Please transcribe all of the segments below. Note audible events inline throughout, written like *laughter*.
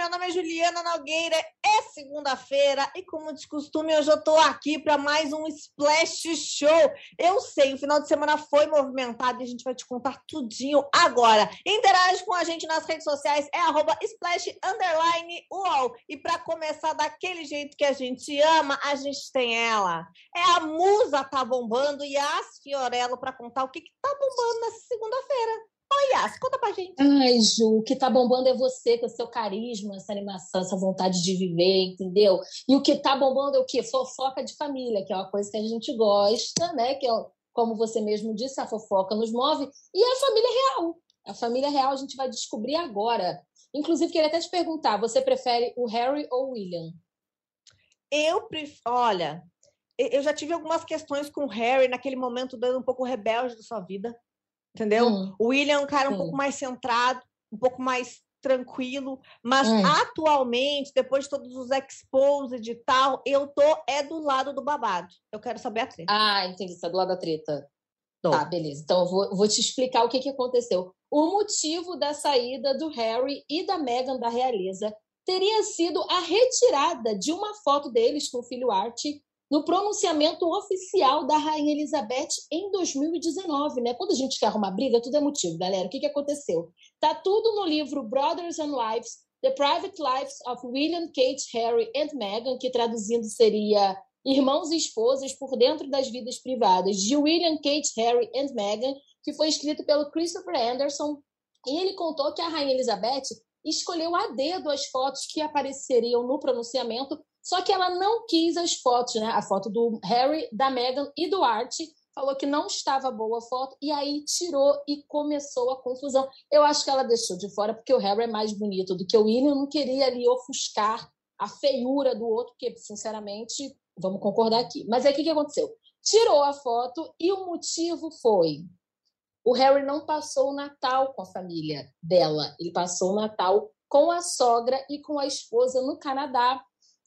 Meu nome é Juliana Nogueira, é segunda-feira e, como de costume, hoje eu estou aqui para mais um Splash Show. Eu sei, o final de semana foi movimentado e a gente vai te contar tudinho agora. Interage com a gente nas redes sociais, é arroba Splash UOL. E para começar daquele jeito que a gente ama, a gente tem ela. É a Musa Tá Bombando e As Fiorello para contar o que, que tá bombando nessa segunda-feira. Oi, Yas, conta pra gente. Ai, Ju, o que tá bombando é você, com o seu carisma, essa animação, essa vontade de viver, entendeu? E o que tá bombando é o quê? Fofoca de família, que é uma coisa que a gente gosta, né? Que é, como você mesmo disse, a fofoca nos move. E a família real. A família real a gente vai descobrir agora. Inclusive, queria até te perguntar, você prefere o Harry ou o William? Eu prefiro... Olha, eu já tive algumas questões com o Harry naquele momento dando um pouco rebelde da sua vida entendeu? Hum. O William é um cara um pouco mais centrado, um pouco mais tranquilo, mas hum. atualmente, depois de todos os exposed e tal, eu tô é do lado do babado. Eu quero saber a treta. Ah, entendi, você tá do lado da treta. Tô. Tá, beleza. Então eu vou, vou te explicar o que, que aconteceu. O motivo da saída do Harry e da Meghan da realeza teria sido a retirada de uma foto deles com o filho Art no pronunciamento oficial da Rainha Elizabeth em 2019, né? Quando a gente quer arrumar briga, tudo é motivo, galera. O que, que aconteceu? Tá tudo no livro Brothers and Wives, The Private Lives of William, Kate, Harry and Meghan, que traduzindo seria Irmãos e Esposas por Dentro das Vidas Privadas, de William, Kate, Harry and Meghan, que foi escrito pelo Christopher Anderson. E ele contou que a Rainha Elizabeth escolheu a dedo as fotos que apareceriam no pronunciamento só que ela não quis as fotos, né? A foto do Harry, da Meghan e do Art. Falou que não estava boa a foto e aí tirou e começou a confusão. Eu acho que ela deixou de fora porque o Harry é mais bonito do que o William. Não queria ali ofuscar a feiura do outro, porque, sinceramente, vamos concordar aqui. Mas aí o que, que aconteceu? Tirou a foto e o motivo foi o Harry não passou o Natal com a família dela, ele passou o Natal com a sogra e com a esposa no Canadá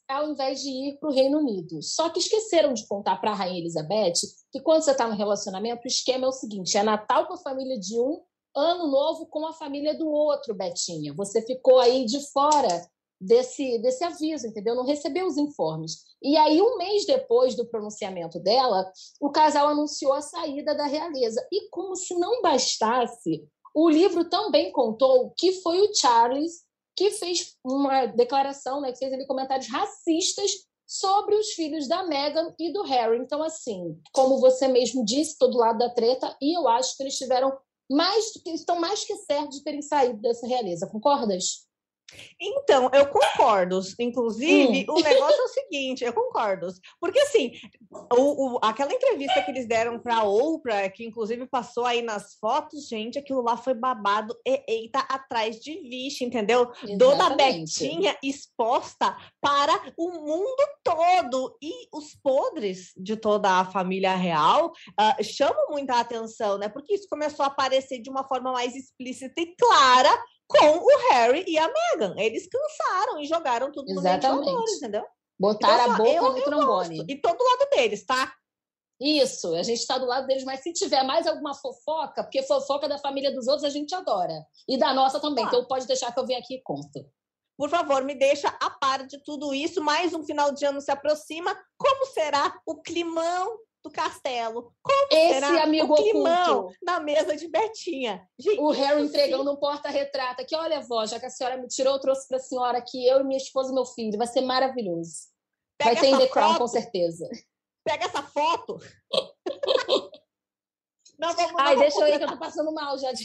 ao invés de ir para o Reino Unido. Só que esqueceram de contar para a Rainha Elizabeth que quando você está no relacionamento, o esquema é o seguinte: é Natal com a família de um, Ano Novo com a família do outro, Betinha. Você ficou aí de fora desse, desse aviso, entendeu? Não recebeu os informes. E aí, um mês depois do pronunciamento dela, o casal anunciou a saída da realeza. E como se não bastasse, o livro também contou que foi o Charles que fez uma declaração, né, que fez ali comentários racistas sobre os filhos da Meghan e do Harry. Então, assim, como você mesmo disse, todo lado da treta, e eu acho que eles tiveram mais, estão mais que certos de terem saído dessa realeza. Concordas? Então, eu concordo. Inclusive, hum. o negócio é o seguinte, eu concordo. Porque, assim, o, o, aquela entrevista que eles deram para a Oprah, que inclusive passou aí nas fotos, gente, aquilo lá foi babado e eita atrás de vixe, entendeu? Exatamente. Toda Betinha exposta para o mundo todo. E os podres de toda a família real uh, chamam muita atenção, né? Porque isso começou a aparecer de uma forma mais explícita e clara com o Harry e a Meghan. Eles cansaram e jogaram tudo Exatamente. no ventilador, entendeu? Botaram então, a boca eu, no eu trombone. Gosto. E todo lado deles, tá? Isso, a gente está do lado deles, mas se tiver mais alguma fofoca, porque fofoca da família dos outros a gente adora. E da nossa também, então pode deixar que eu venha aqui e conto. Por favor, me deixa a par de tudo isso. Mais um final de ano se aproxima. Como será o climão do castelo. Como Esse será amigo o climão oculto. na mesa de Betinha? Gente, o Harry entregando um porta-retrato aqui. Olha, vó, já que a senhora me tirou, eu trouxe para a senhora aqui, eu e minha esposa e meu filho. Vai ser maravilhoso. Pega Vai ter em The Crown, com certeza. Pega essa foto. *laughs* não, vamos, Ai, deixa eu ir que eu tô passando mal já. *laughs*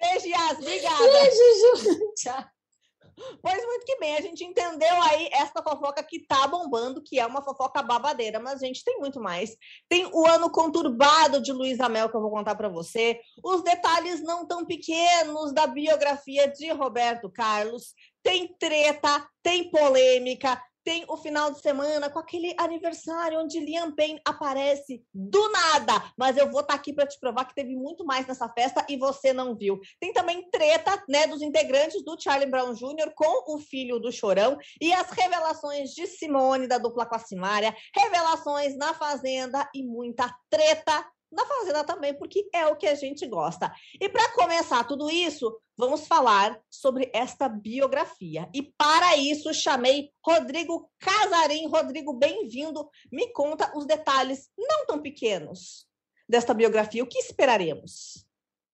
Beijo, Yas. Obrigada. Beijo, Ju. *laughs* Tchau. Pois muito que bem, a gente entendeu aí essa fofoca que tá bombando, que é uma fofoca babadeira, mas gente, tem muito mais. Tem o ano conturbado de Luísa Mel que eu vou contar para você, os detalhes não tão pequenos da biografia de Roberto Carlos, tem treta, tem polêmica, tem o final de semana com aquele aniversário onde Liam Payne aparece do nada. Mas eu vou estar tá aqui para te provar que teve muito mais nessa festa e você não viu. Tem também treta, né, dos integrantes do Charlie Brown Jr. com o filho do Chorão e as revelações de Simone da dupla com a Simária, revelações na Fazenda e muita treta na Fazenda também, porque é o que a gente gosta. E para começar tudo isso, vamos falar sobre esta biografia. E para isso, chamei Rodrigo Casarim. Rodrigo, bem-vindo. Me conta os detalhes não tão pequenos desta biografia. O que esperaremos?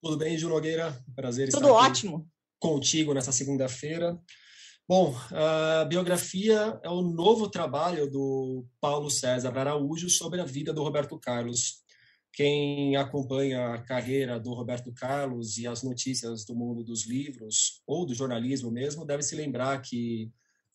Tudo bem, Ju Nogueira? Prazer Tudo estar ótimo. contigo nessa segunda-feira. Bom, a biografia é o novo trabalho do Paulo César Araújo sobre a vida do Roberto Carlos. Quem acompanha a carreira do Roberto Carlos e as notícias do mundo dos livros ou do jornalismo mesmo deve se lembrar que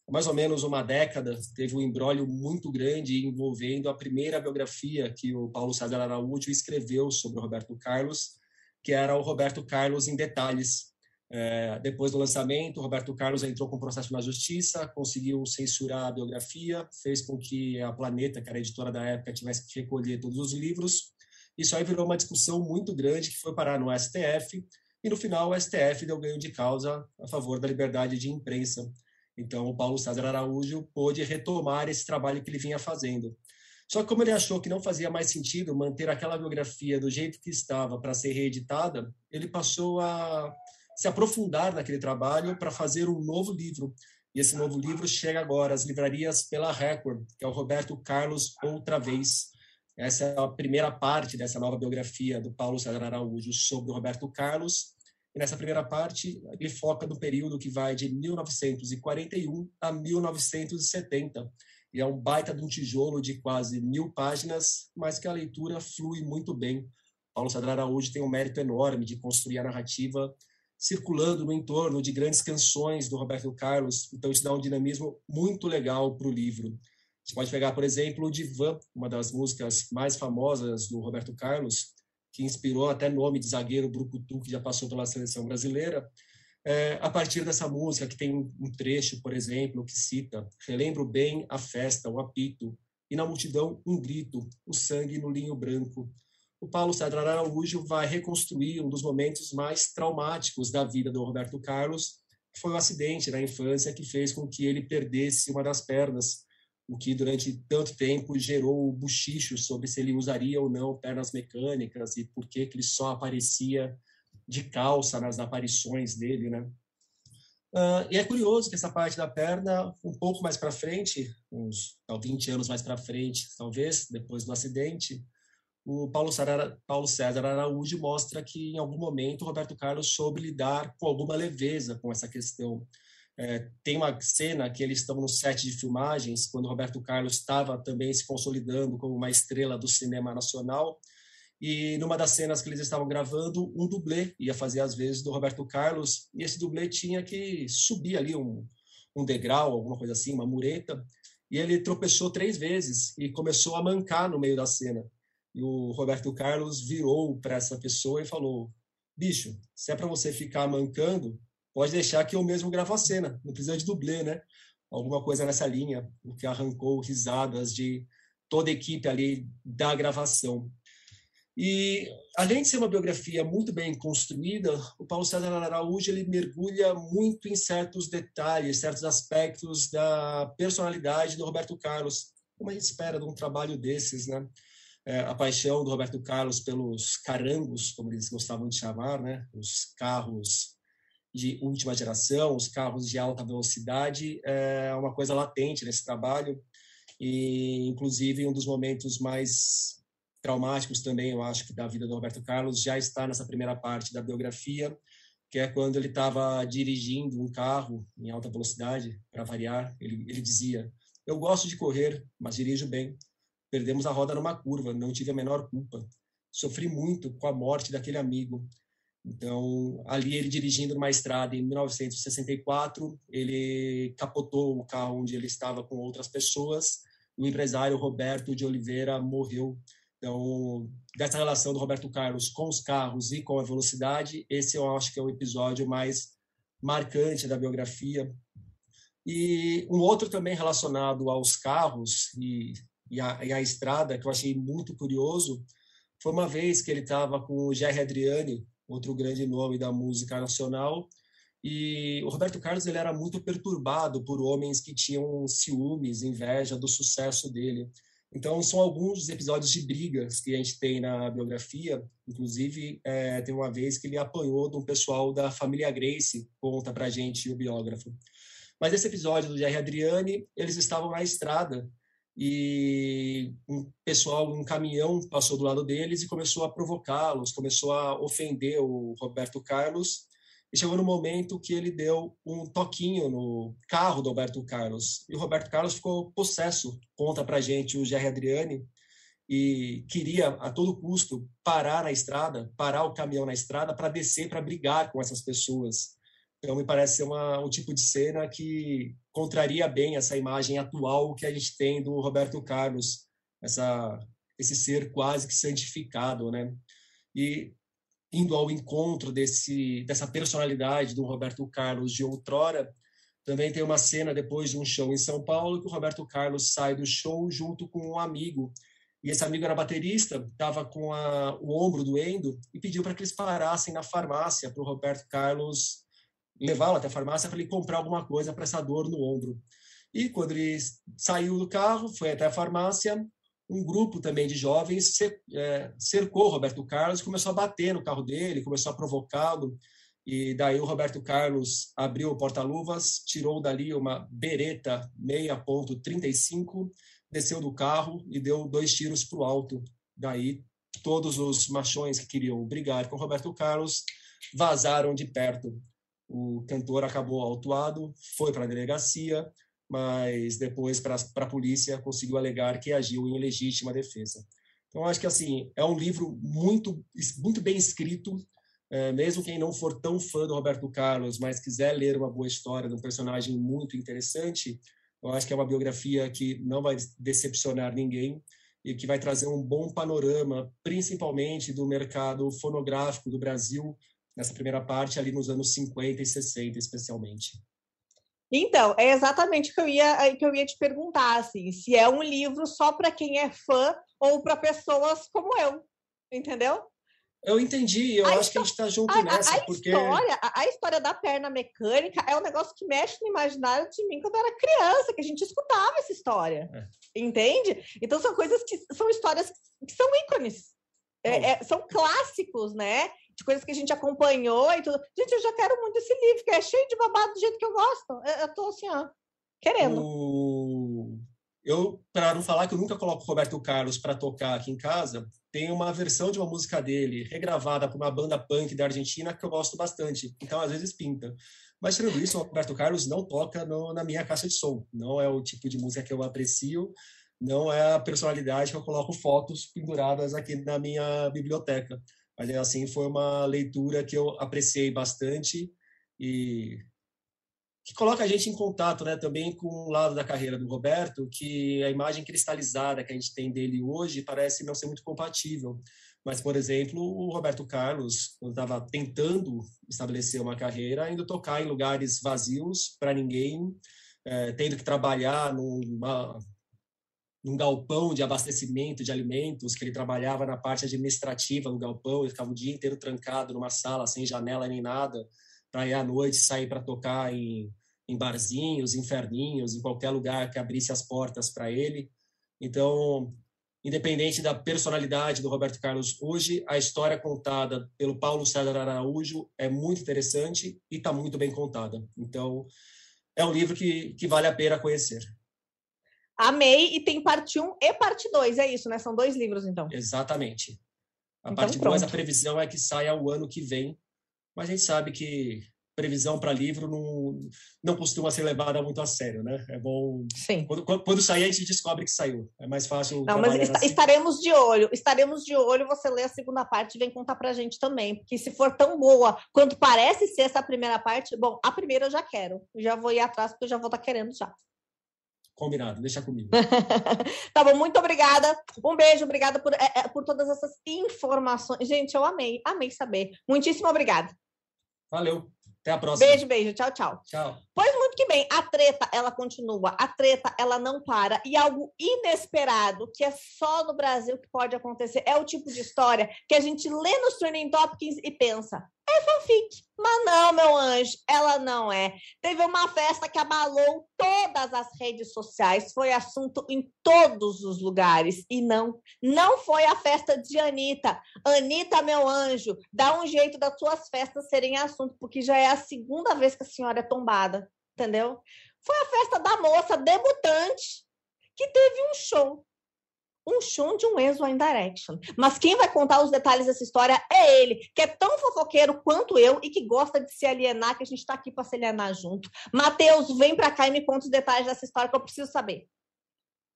mais ou menos uma década teve um embrólio muito grande envolvendo a primeira biografia que o Paulo César Araújo escreveu sobre o Roberto Carlos, que era o Roberto Carlos em detalhes, é, depois do lançamento, Roberto Carlos entrou com processo na justiça, conseguiu censurar a biografia, fez com que a Planeta, que era a editora da época, tivesse que recolher todos os livros. Isso aí virou uma discussão muito grande que foi parar no STF, e no final o STF deu ganho de causa a favor da liberdade de imprensa. Então, o Paulo César Araújo pôde retomar esse trabalho que ele vinha fazendo. Só que como ele achou que não fazia mais sentido manter aquela biografia do jeito que estava para ser reeditada, ele passou a se aprofundar naquele trabalho para fazer um novo livro. E esse novo livro chega agora às livrarias pela Record, que é o Roberto Carlos Outra Vez. Essa é a primeira parte dessa nova biografia do Paulo César Araújo sobre o Roberto Carlos. E nessa primeira parte, ele foca no período que vai de 1941 a 1970. E é um baita de um tijolo de quase mil páginas, mas que a leitura flui muito bem. Paulo César Araújo tem um mérito enorme de construir a narrativa circulando no entorno de grandes canções do Roberto Carlos, então isso dá um dinamismo muito legal para o livro. Você pode pegar, por exemplo, o Divan, uma das músicas mais famosas do Roberto Carlos, que inspirou até nome de zagueiro Brucutu, que já passou pela seleção brasileira. É, a partir dessa música, que tem um trecho, por exemplo, que cita: Relembro bem a festa, o apito, e na multidão um grito, o sangue no linho branco o Paulo César Araújo vai reconstruir um dos momentos mais traumáticos da vida do Roberto Carlos, que foi o um acidente na infância que fez com que ele perdesse uma das pernas, o que durante tanto tempo gerou buchichos sobre se ele usaria ou não pernas mecânicas e por que, que ele só aparecia de calça nas aparições dele, né? Uh, e é curioso que essa parte da perna, um pouco mais para frente, uns 20 anos mais para frente, talvez, depois do acidente, o Paulo César, Paulo César Araújo mostra que, em algum momento, o Roberto Carlos soube lidar com alguma leveza com essa questão. É, tem uma cena que eles estão no set de filmagens, quando Roberto Carlos estava também se consolidando como uma estrela do cinema nacional, e numa das cenas que eles estavam gravando, um dublê ia fazer as vezes do Roberto Carlos, e esse dublê tinha que subir ali um, um degrau, alguma coisa assim, uma mureta, e ele tropeçou três vezes e começou a mancar no meio da cena. E o Roberto Carlos virou para essa pessoa e falou: bicho, se é para você ficar mancando, pode deixar que eu mesmo gravo a cena, não precisa de dublê, né? Alguma coisa nessa linha, o que arrancou risadas de toda a equipe ali da gravação. E além de ser uma biografia muito bem construída, o Paulo César Araújo ele mergulha muito em certos detalhes, certos aspectos da personalidade do Roberto Carlos, como a gente espera de um trabalho desses, né? é, a paixão do Roberto Carlos pelos carangos, como eles gostavam de chamar, né? os carros de última geração, os carros de alta velocidade, é uma coisa latente nesse trabalho. E, inclusive, um dos momentos mais traumáticos também, eu acho, que da vida do Roberto Carlos já está nessa primeira parte da biografia, que é quando ele estava dirigindo um carro em alta velocidade, para variar. Ele, ele dizia: Eu gosto de correr, mas dirijo bem. Perdemos a roda numa curva, não tive a menor culpa. Sofri muito com a morte daquele amigo. Então, ali ele dirigindo numa estrada em 1964, ele capotou o carro onde ele estava com outras pessoas. O empresário Roberto de Oliveira morreu. Então, dessa relação do Roberto Carlos com os carros e com a velocidade, esse eu acho que é o episódio mais marcante da biografia. E um outro também relacionado aos carros, e e a, e a estrada, que eu achei muito curioso, foi uma vez que ele estava com o Jerry Adriani, outro grande nome da música nacional, e o Roberto Carlos ele era muito perturbado por homens que tinham ciúmes, inveja do sucesso dele. Então, são alguns dos episódios de brigas que a gente tem na biografia. Inclusive, é, tem uma vez que ele apanhou de um pessoal da família Grace, conta para a gente o biógrafo. Mas esse episódio do Jerry Adriane, eles estavam na estrada e um pessoal, um caminhão passou do lado deles e começou a provocá-los, começou a ofender o Roberto Carlos e chegou no momento que ele deu um toquinho no carro do Roberto Carlos. E o Roberto Carlos ficou possesso, conta para gente o Jerry Adriani, e queria a todo custo parar na estrada, parar o caminhão na estrada para descer, para brigar com essas pessoas. Então, me parece ser uma, um tipo de cena que contraria bem essa imagem atual que a gente tem do Roberto Carlos, essa, esse ser quase que santificado, né? E indo ao encontro desse dessa personalidade do Roberto Carlos de outrora. Também tem uma cena depois de um show em São Paulo que o Roberto Carlos sai do show junto com um amigo. E esse amigo era baterista, estava com a, o ombro doendo e pediu para que eles parassem na farmácia para o Roberto Carlos levá-lo até a farmácia para ele comprar alguma coisa para essa dor no ombro. E quando ele saiu do carro, foi até a farmácia, um grupo também de jovens é, cercou Roberto Carlos, começou a bater no carro dele, começou a provocá-lo. E daí o Roberto Carlos abriu o porta-luvas, tirou dali uma bereta 6.35, desceu do carro e deu dois tiros para o alto. Daí todos os machões que queriam brigar com Roberto Carlos vazaram de perto. O cantor acabou autuado, foi para a delegacia, mas depois para a polícia conseguiu alegar que agiu em legítima defesa. Então acho que assim é um livro muito muito bem escrito, é, mesmo quem não for tão fã do Roberto Carlos, mas quiser ler uma boa história de um personagem muito interessante, eu acho que é uma biografia que não vai decepcionar ninguém e que vai trazer um bom panorama, principalmente do mercado fonográfico do Brasil nessa primeira parte ali nos anos 50 e 60 especialmente. Então, é exatamente o que eu ia, que eu ia te perguntar, assim, se é um livro só para quem é fã ou para pessoas como eu, entendeu? Eu entendi, eu a acho que a gente está junto a, nessa, a, porque... História, a, história da perna mecânica é um negócio que mexe no imaginário de mim quando eu era criança, que a gente escutava essa história, é. entende? Então são coisas que são histórias que são ícones, é, é, são clássicos, né? De coisas que a gente acompanhou e tudo. Gente, eu já quero muito esse livro, que é cheio de babado do jeito que eu gosto. Eu, eu tô assim, ó, querendo. O... Eu, para não falar que eu nunca coloco Roberto Carlos para tocar aqui em casa, tem uma versão de uma música dele, regravada por uma banda punk da Argentina, que eu gosto bastante. Então, às vezes, pinta. Mas, tirando isso, o Roberto Carlos não toca no, na minha caixa de som. Não é o tipo de música que eu aprecio, não é a personalidade que eu coloco fotos penduradas aqui na minha biblioteca. Mas, assim, foi uma leitura que eu apreciei bastante e que coloca a gente em contato né, também com o lado da carreira do Roberto, que a imagem cristalizada que a gente tem dele hoje parece não ser muito compatível. Mas, por exemplo, o Roberto Carlos, quando estava tentando estabelecer uma carreira, indo tocar em lugares vazios para ninguém, é, tendo que trabalhar numa, num galpão de abastecimento de alimentos, que ele trabalhava na parte administrativa do galpão, ele ficava o dia inteiro trancado numa sala, sem janela nem nada, para ir à noite sair para tocar em, em barzinhos, inferninhos, em qualquer lugar que abrisse as portas para ele. Então, independente da personalidade do Roberto Carlos hoje, a história contada pelo Paulo César Araújo é muito interessante e está muito bem contada. Então, é um livro que, que vale a pena conhecer. Amei, e tem parte 1 e parte 2, é isso, né? São dois livros, então. Exatamente. A então, parte 2, a previsão é que saia o ano que vem, mas a gente sabe que previsão para livro não, não costuma ser levada muito a sério, né? É bom. Sim. Quando, quando sair, a gente descobre que saiu. É mais fácil. Não, mas assim. estaremos de olho. Estaremos de olho. Você lê a segunda parte e vem contar para a gente também. Porque se for tão boa quanto parece ser essa primeira parte, bom, a primeira eu já quero. Já vou ir atrás, porque eu já vou estar tá querendo já. Combinado, deixa comigo. *laughs* tá bom, muito obrigada. Um beijo, obrigada por, é, é, por todas essas informações. Gente, eu amei, amei saber. Muitíssimo obrigada. Valeu. Até a próxima. Beijo, beijo. Tchau, tchau. Tchau. Pois muito que bem. A treta, ela continua. A treta, ela não para. E algo inesperado, que é só no Brasil que pode acontecer, é o tipo de história que a gente lê nos Training Topics e pensa, é fanfic. Mas não, meu anjo, ela não é. Teve uma festa que abalou todas as redes sociais, foi assunto em todos os lugares. E não, não foi a festa de Anitta. Anitta, meu anjo, dá um jeito das suas festas serem assunto, porque já é a segunda vez que a senhora é tombada, entendeu? Foi a festa da moça debutante que teve um show um show de um ex-One Direction. Mas quem vai contar os detalhes dessa história é ele, que é tão fofoqueiro quanto eu e que gosta de se alienar, que a gente está aqui para se alienar junto. Matheus, vem para cá e me conta os detalhes dessa história que eu preciso saber.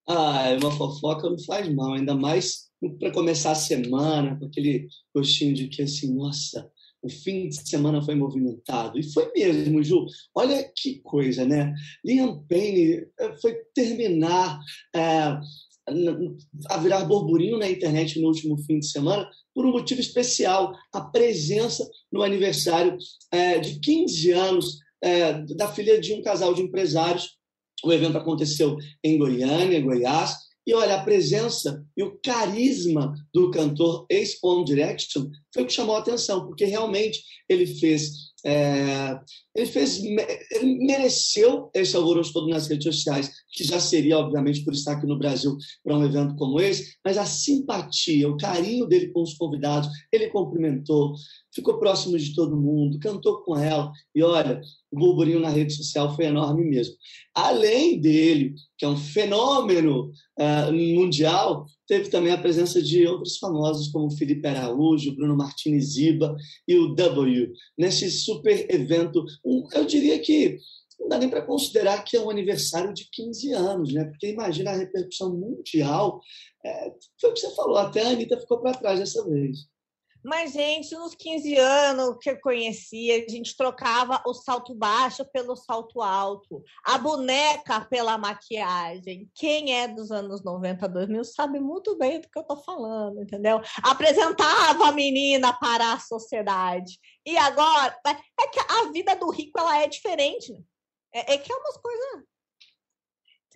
Ah, uma fofoca não faz mal, ainda mais para começar a semana, com aquele gostinho de que assim, nossa, o fim de semana foi movimentado. E foi mesmo, Ju. Olha que coisa, né? Liam Payne eh, foi terminar é, a virar burburinho na internet no último fim de semana por um motivo especial, a presença no aniversário é, de 15 anos é, da filha de um casal de empresários. O evento aconteceu em Goiânia, Goiás, e olha, a presença e o carisma do cantor ex-One Direction foi o que chamou a atenção, porque realmente ele fez é, ele fez, ele mereceu esse alvoroço todo nas redes sociais, que já seria, obviamente, por estar aqui no Brasil para um evento como esse, mas a simpatia, o carinho dele com os convidados, ele cumprimentou, ficou próximo de todo mundo, cantou com ela, e olha, o burburinho na rede social foi enorme mesmo. Além dele, que é um fenômeno uh, mundial, teve também a presença de outros famosos como Felipe Araújo, Bruno Martins Ziba e o W, nesse super evento. Eu diria que não dá nem para considerar que é um aniversário de 15 anos, né? porque imagina a repercussão mundial. É, foi o que você falou, até a Anitta ficou para trás dessa vez. Mas, gente, nos 15 anos que eu conhecia, a gente trocava o salto baixo pelo salto alto, a boneca pela maquiagem. Quem é dos anos 90, 2000 sabe muito bem do que eu tô falando, entendeu? Apresentava a menina para a sociedade. E agora, é que a vida do rico ela é diferente. É, é que é umas coisas.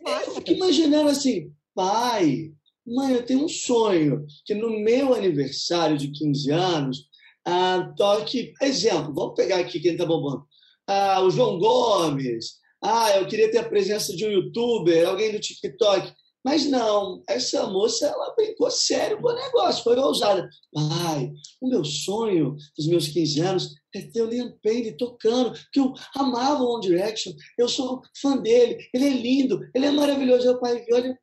É, eu fico imaginando assim, pai, Mãe, eu tenho um sonho que no meu aniversário de 15 anos, ah, toque. Exemplo, vamos pegar aqui quem está bombando. Ah, o João Gomes. Ah, eu queria ter a presença de um youtuber, alguém do TikTok. Mas não, essa moça ela brincou sério com o negócio, foi ousada. Pai, o meu sonho dos meus 15 anos é ter o Liam Payne tocando, que eu amava o One Direction, eu sou fã dele, ele é lindo, ele é maravilhoso. O pai viu, ele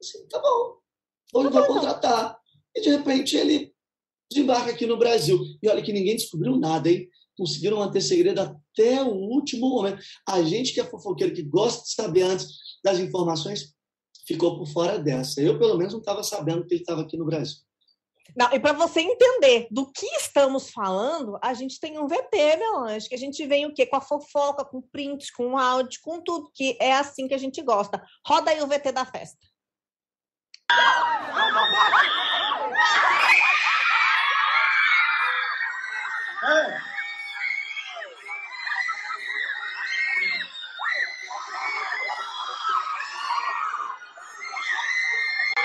assim, tá bom, ou vai contratar. E de repente ele desembarca aqui no Brasil. E olha que ninguém descobriu nada, hein? Conseguiram manter segredo até o último momento. A gente que é fofoqueiro, que gosta de saber antes das informações, ficou por fora dessa. Eu, pelo menos, não estava sabendo que ele estava aqui no Brasil. Não, e para você entender do que estamos falando, a gente tem um VT, meu anjo, que a gente vem o quê? Com a fofoca, com prints, com áudio, com tudo, que é assim que a gente gosta. Roda aí o VT da festa.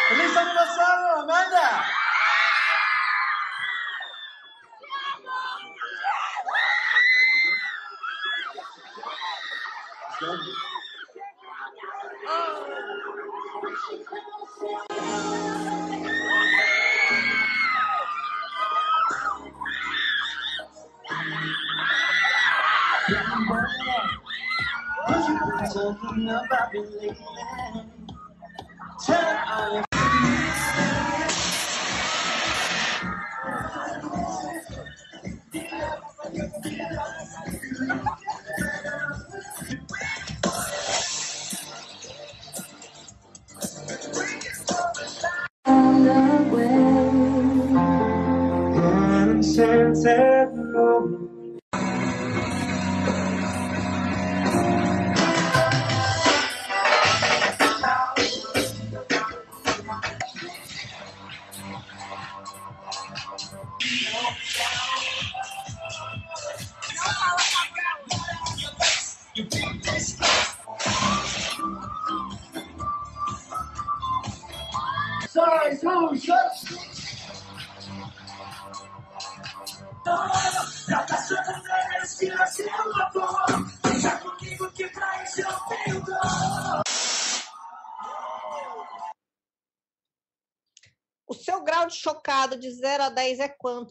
Feliz aniversário, Amanda! talking about me lately. Tell your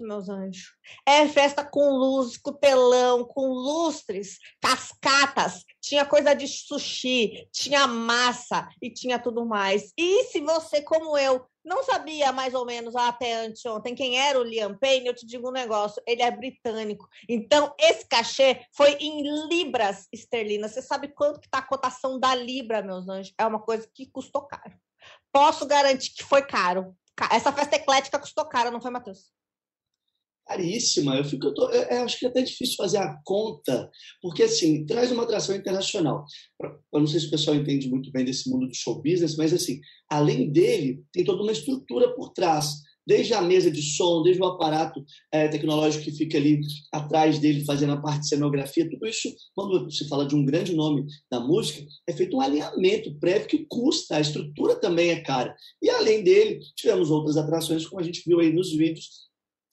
quanto, meus anjos? É festa com luz, com telão, com lustres, cascatas, tinha coisa de sushi, tinha massa e tinha tudo mais. E se você, como eu, não sabia mais ou menos até anteontem quem era o Liam Payne, eu te digo um negócio, ele é britânico. Então, esse cachê foi em libras esterlinas. Você sabe quanto que está a cotação da libra, meus anjos? É uma coisa que custou caro. Posso garantir que foi caro. Essa festa eclética custou caro, não foi, Matheus? Caríssima. Eu, fico, eu, tô, eu, eu acho que é até difícil fazer a conta, porque assim, traz uma atração internacional. Eu não sei se o pessoal entende muito bem desse mundo do show business, mas assim, além dele, tem toda uma estrutura por trás desde a mesa de som, desde o aparato é, tecnológico que fica ali atrás dele fazendo a parte de cenografia, tudo isso, quando se fala de um grande nome da música, é feito um alinhamento prévio que custa, a estrutura também é cara. E além dele, tivemos outras atrações, como a gente viu aí nos vídeos,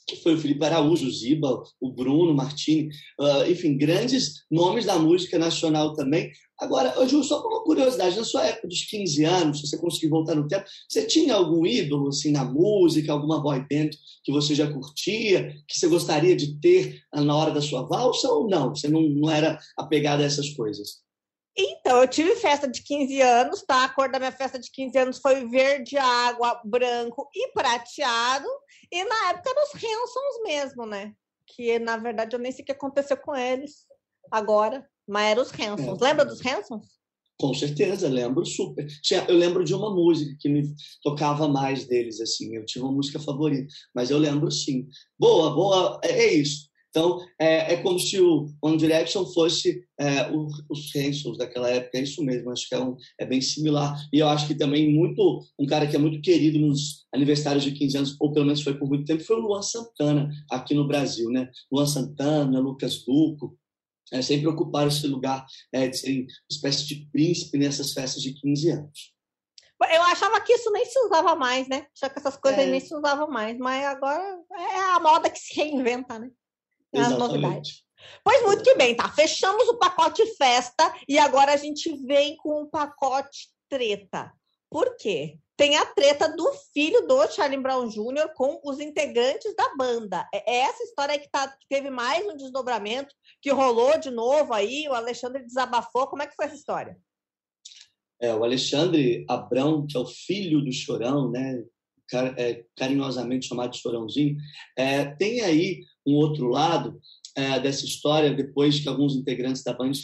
que foi o Felipe Araújo, o Ziba, o Bruno Martini, uh, enfim, grandes nomes da música nacional também. Agora, Ju, só por uma curiosidade, na sua época dos 15 anos, se você conseguir voltar no tempo, você tinha algum ídolo assim, na música, alguma boy band que você já curtia, que você gostaria de ter na hora da sua valsa ou não? Você não, não era apegada a essas coisas? Então, eu tive festa de 15 anos, tá? A cor da minha festa de 15 anos foi verde água, branco e prateado. E na época eram os Hansons mesmo, né? Que na verdade eu nem sei o que aconteceu com eles agora, mas eram os Hansons. É. Lembra dos Hansons? Com certeza, lembro super. Eu lembro de uma música que me tocava mais deles, assim. Eu tinha uma música favorita, mas eu lembro sim. Boa, boa, é, é isso. Então, é, é como se o One Direction fosse é, o, os Hansons daquela época, é isso mesmo, acho que é, um, é bem similar. E eu acho que também muito um cara que é muito querido nos aniversários de 15 anos, ou pelo menos foi por muito tempo, foi o Luan Santana, aqui no Brasil. Né? Luan Santana, Lucas Duco, é, sempre ocuparam esse lugar é, de serem uma espécie de príncipe nessas festas de 15 anos. Eu achava que isso nem se usava mais, né? Só que essas coisas é. nem se usavam mais, mas agora é a moda que se reinventa, né? Novidade. Pois muito que bem, tá? Fechamos o pacote festa e agora a gente vem com o pacote treta. Por quê? Tem a treta do filho do Charlie Brown Jr. com os integrantes da banda. É, é essa história que, tá, que teve mais um desdobramento, que rolou de novo aí, o Alexandre desabafou. Como é que foi essa história? É, o Alexandre Abrão, que é o filho do Chorão, né? É, carinhosamente chamado de Chorãozinho, é, tem aí um outro lado é, dessa história, depois que alguns integrantes da banda,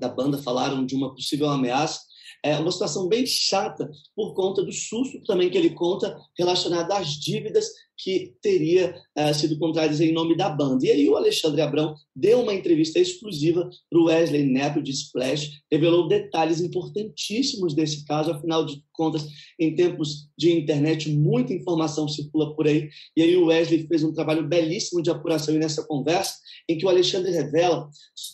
da banda falaram de uma possível ameaça é uma situação bem chata por conta do susto também que ele conta relacionado às dívidas que teria uh, sido contraídas em nome da banda. E aí o Alexandre Abrão deu uma entrevista exclusiva para o Wesley Neto de Splash, revelou detalhes importantíssimos desse caso, afinal de contas, em tempos de internet, muita informação circula por aí, e aí o Wesley fez um trabalho belíssimo de apuração nessa conversa, em que o Alexandre revela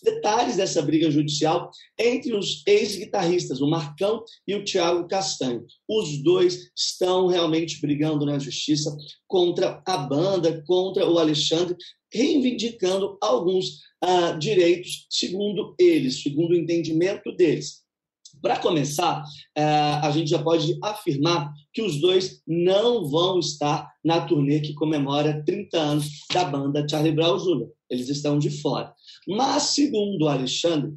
detalhes dessa briga judicial entre os ex-guitarristas, o Marcão e o Tiago Castanho. Os dois estão realmente brigando na justiça contra a banda, contra o Alexandre, reivindicando alguns ah, direitos, segundo eles, segundo o entendimento deles. Para começar, eh, a gente já pode afirmar que os dois não vão estar na turnê que comemora 30 anos da banda Charlie Brown Jr. Eles estão de fora. Mas, segundo o Alexandre,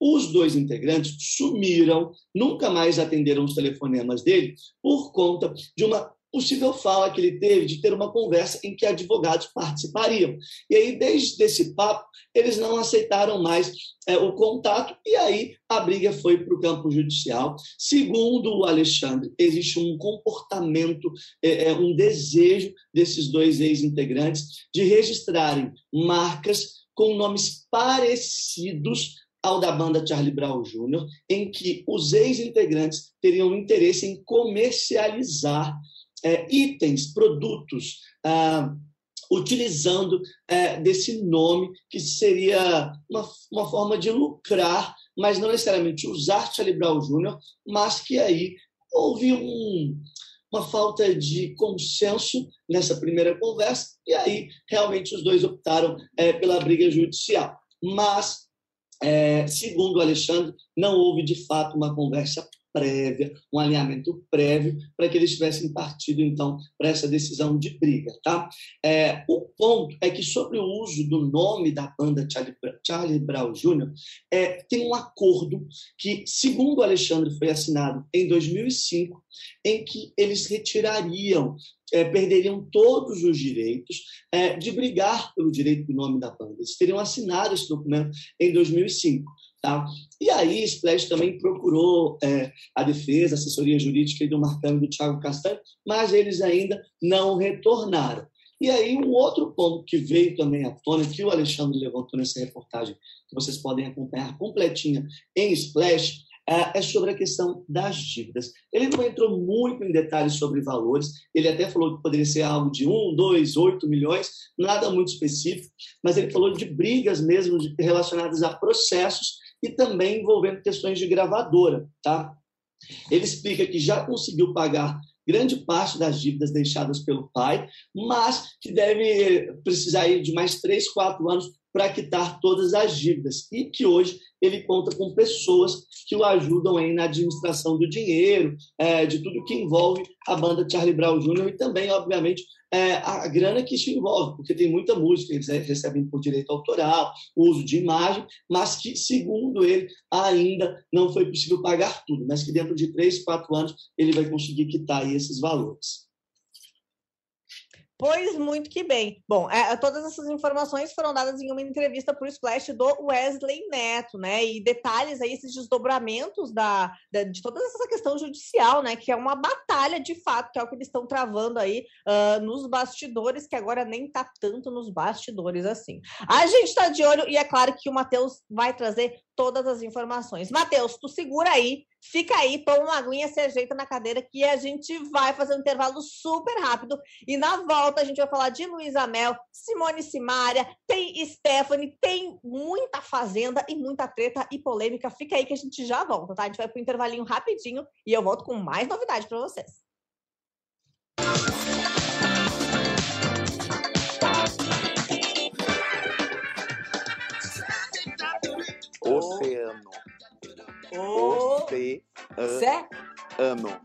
os dois integrantes sumiram, nunca mais atenderam os telefonemas dele por conta de uma possível fala que ele teve de ter uma conversa em que advogados participariam. E aí, desde esse papo, eles não aceitaram mais é, o contato e aí a briga foi para o campo judicial. Segundo o Alexandre, existe um comportamento, é, é, um desejo desses dois ex-integrantes de registrarem marcas com nomes parecidos ao da banda Charlie Brown Jr., em que os ex-integrantes teriam interesse em comercializar é, itens, produtos, ah, utilizando é, desse nome, que seria uma, uma forma de lucrar, mas não necessariamente usar Charlie Brown Jr., mas que aí houve um, uma falta de consenso nessa primeira conversa, e aí realmente os dois optaram é, pela briga judicial. Mas é, segundo o Alexandre, não houve de fato uma conversa prévia, um alinhamento prévio para que eles tivessem partido então para essa decisão de briga, tá? É, o ponto é que sobre o uso do nome da banda Charlie, Charlie Brown Jr. É, tem um acordo que, segundo Alexandre, foi assinado em 2005, em que eles retirariam é, perderiam todos os direitos é, de brigar pelo direito do nome da banda. Eles teriam assinado esse documento em 2005. Tá? E aí, Splash também procurou é, a defesa, a assessoria jurídica do Marcano e do Thiago Castanho, mas eles ainda não retornaram. E aí, um outro ponto que veio também à tona, que o Alexandre levantou nessa reportagem, que vocês podem acompanhar completinha em Splash, é, é sobre a questão das dívidas. Ele não entrou muito em detalhes sobre valores, ele até falou que poderia ser algo de 1, 2, 8 milhões, nada muito específico, mas ele falou de brigas mesmo relacionadas a processos e também envolvendo questões de gravadora. Tá? Ele explica que já conseguiu pagar grande parte das dívidas deixadas pelo pai, mas que deve precisar de mais três, quatro anos para quitar todas as dívidas e que hoje ele conta com pessoas que o ajudam aí na administração do dinheiro, é, de tudo que envolve a banda Charlie Brown Jr. e também, obviamente, é, a grana que isso envolve, porque tem muita música, eles recebem por direito autoral, uso de imagem, mas que, segundo ele, ainda não foi possível pagar tudo, mas que dentro de três, quatro anos ele vai conseguir quitar esses valores. Pois muito que bem. Bom, é, todas essas informações foram dadas em uma entrevista para o Splash do Wesley Neto, né? E detalhes aí, esses desdobramentos da, da, de toda essa questão judicial, né? Que é uma batalha de fato, que é o que eles estão travando aí uh, nos bastidores, que agora nem está tanto nos bastidores assim. A gente está de olho e é claro que o Matheus vai trazer todas as informações. Matheus, tu segura aí, fica aí, põe uma aguinha, se ajeita na cadeira que a gente vai fazer um intervalo super rápido e na volta a gente vai falar de Luísa Mel, Simone Simária, tem Stephanie, tem muita fazenda e muita treta e polêmica. Fica aí que a gente já volta, tá? A gente vai para o intervalinho rapidinho e eu volto com mais novidades para vocês. Oceano.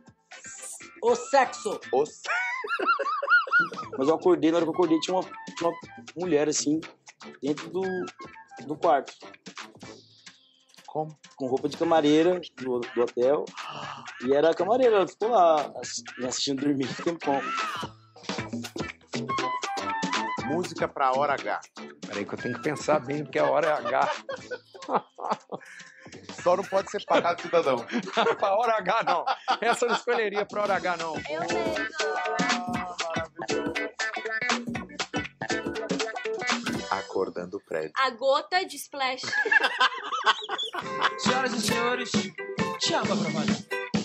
O sexo. O... Mas eu acordei, na hora que eu acordei, tinha uma, uma mulher assim, dentro do, do quarto. Como? Com roupa de camareira do, do hotel. E era a camareira, ela ficou lá me assistindo dormir um tempão. Música pra hora H. Peraí que eu tenho que pensar bem, porque a hora é H. *laughs* Só não pode ser pagado cidadão. pra hora H, não. Essa eu não escolheria pra hora H, não. Eu mesmo. Acordando o prédio. A gota de splash. *laughs* Senhoras e senhores, chama pra valer.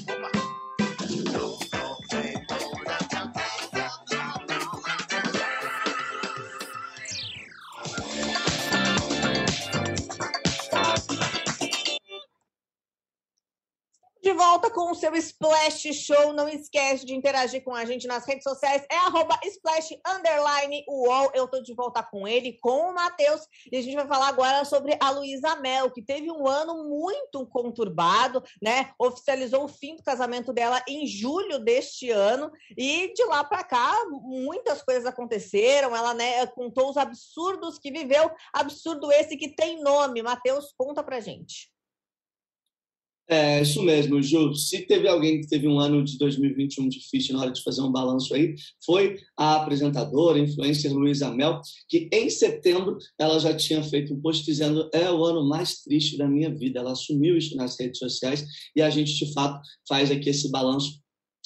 Volta com o seu Splash Show. Não esquece de interagir com a gente nas redes sociais. É arroba Splash Underline UOL. Eu tô de volta com ele, com o Matheus. E a gente vai falar agora sobre a Luísa Mel, que teve um ano muito conturbado, né? Oficializou o fim do casamento dela em julho deste ano. E de lá para cá, muitas coisas aconteceram. Ela né, contou os absurdos que viveu. Absurdo esse que tem nome. Matheus, conta pra gente. É, isso mesmo, Ju. Se teve alguém que teve um ano de 2021 difícil na hora de fazer um balanço aí, foi a apresentadora, influencer Luísa Mel, que em setembro ela já tinha feito um post dizendo é o ano mais triste da minha vida. Ela assumiu isso nas redes sociais e a gente, de fato, faz aqui esse balanço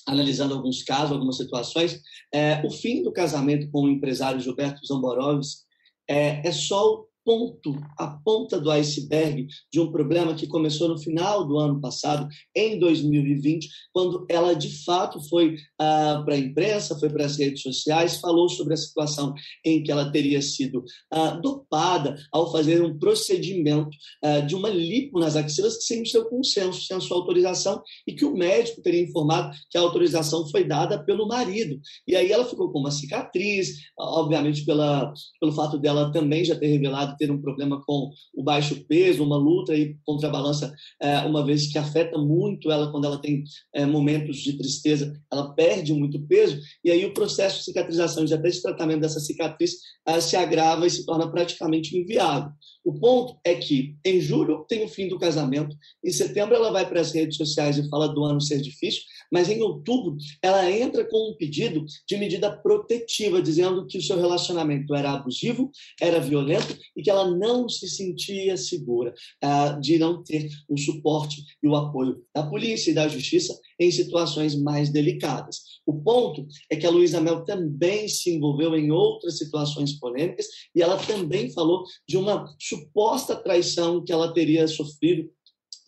analisando alguns casos, algumas situações. É, o fim do casamento com o empresário Gilberto Zamborovski é, é só ponto, a ponta do iceberg de um problema que começou no final do ano passado, em 2020, quando ela de fato foi ah, para a imprensa, foi para as redes sociais, falou sobre a situação em que ela teria sido ah, dopada ao fazer um procedimento ah, de uma lipo nas axilas sem o seu consenso, sem a sua autorização, e que o médico teria informado que a autorização foi dada pelo marido. E aí ela ficou com uma cicatriz, obviamente pela, pelo fato dela também já ter revelado pode ter um problema com o baixo peso, uma luta aí contra a balança, é, uma vez que afeta muito ela quando ela tem é, momentos de tristeza, ela perde muito peso, e aí o processo de cicatrização e até de tratamento dessa cicatriz é, se agrava e se torna praticamente inviável. O ponto é que em julho tem o fim do casamento, em setembro ela vai para as redes sociais e fala do ano ser difícil, mas em outubro ela entra com um pedido de medida protetiva, dizendo que o seu relacionamento era abusivo, era violento e que ela não se sentia segura uh, de não ter o suporte e o apoio da polícia e da justiça em situações mais delicadas. O ponto é que a Luísa Mel também se envolveu em outras situações polêmicas e ela também falou de uma suposta traição que ela teria sofrido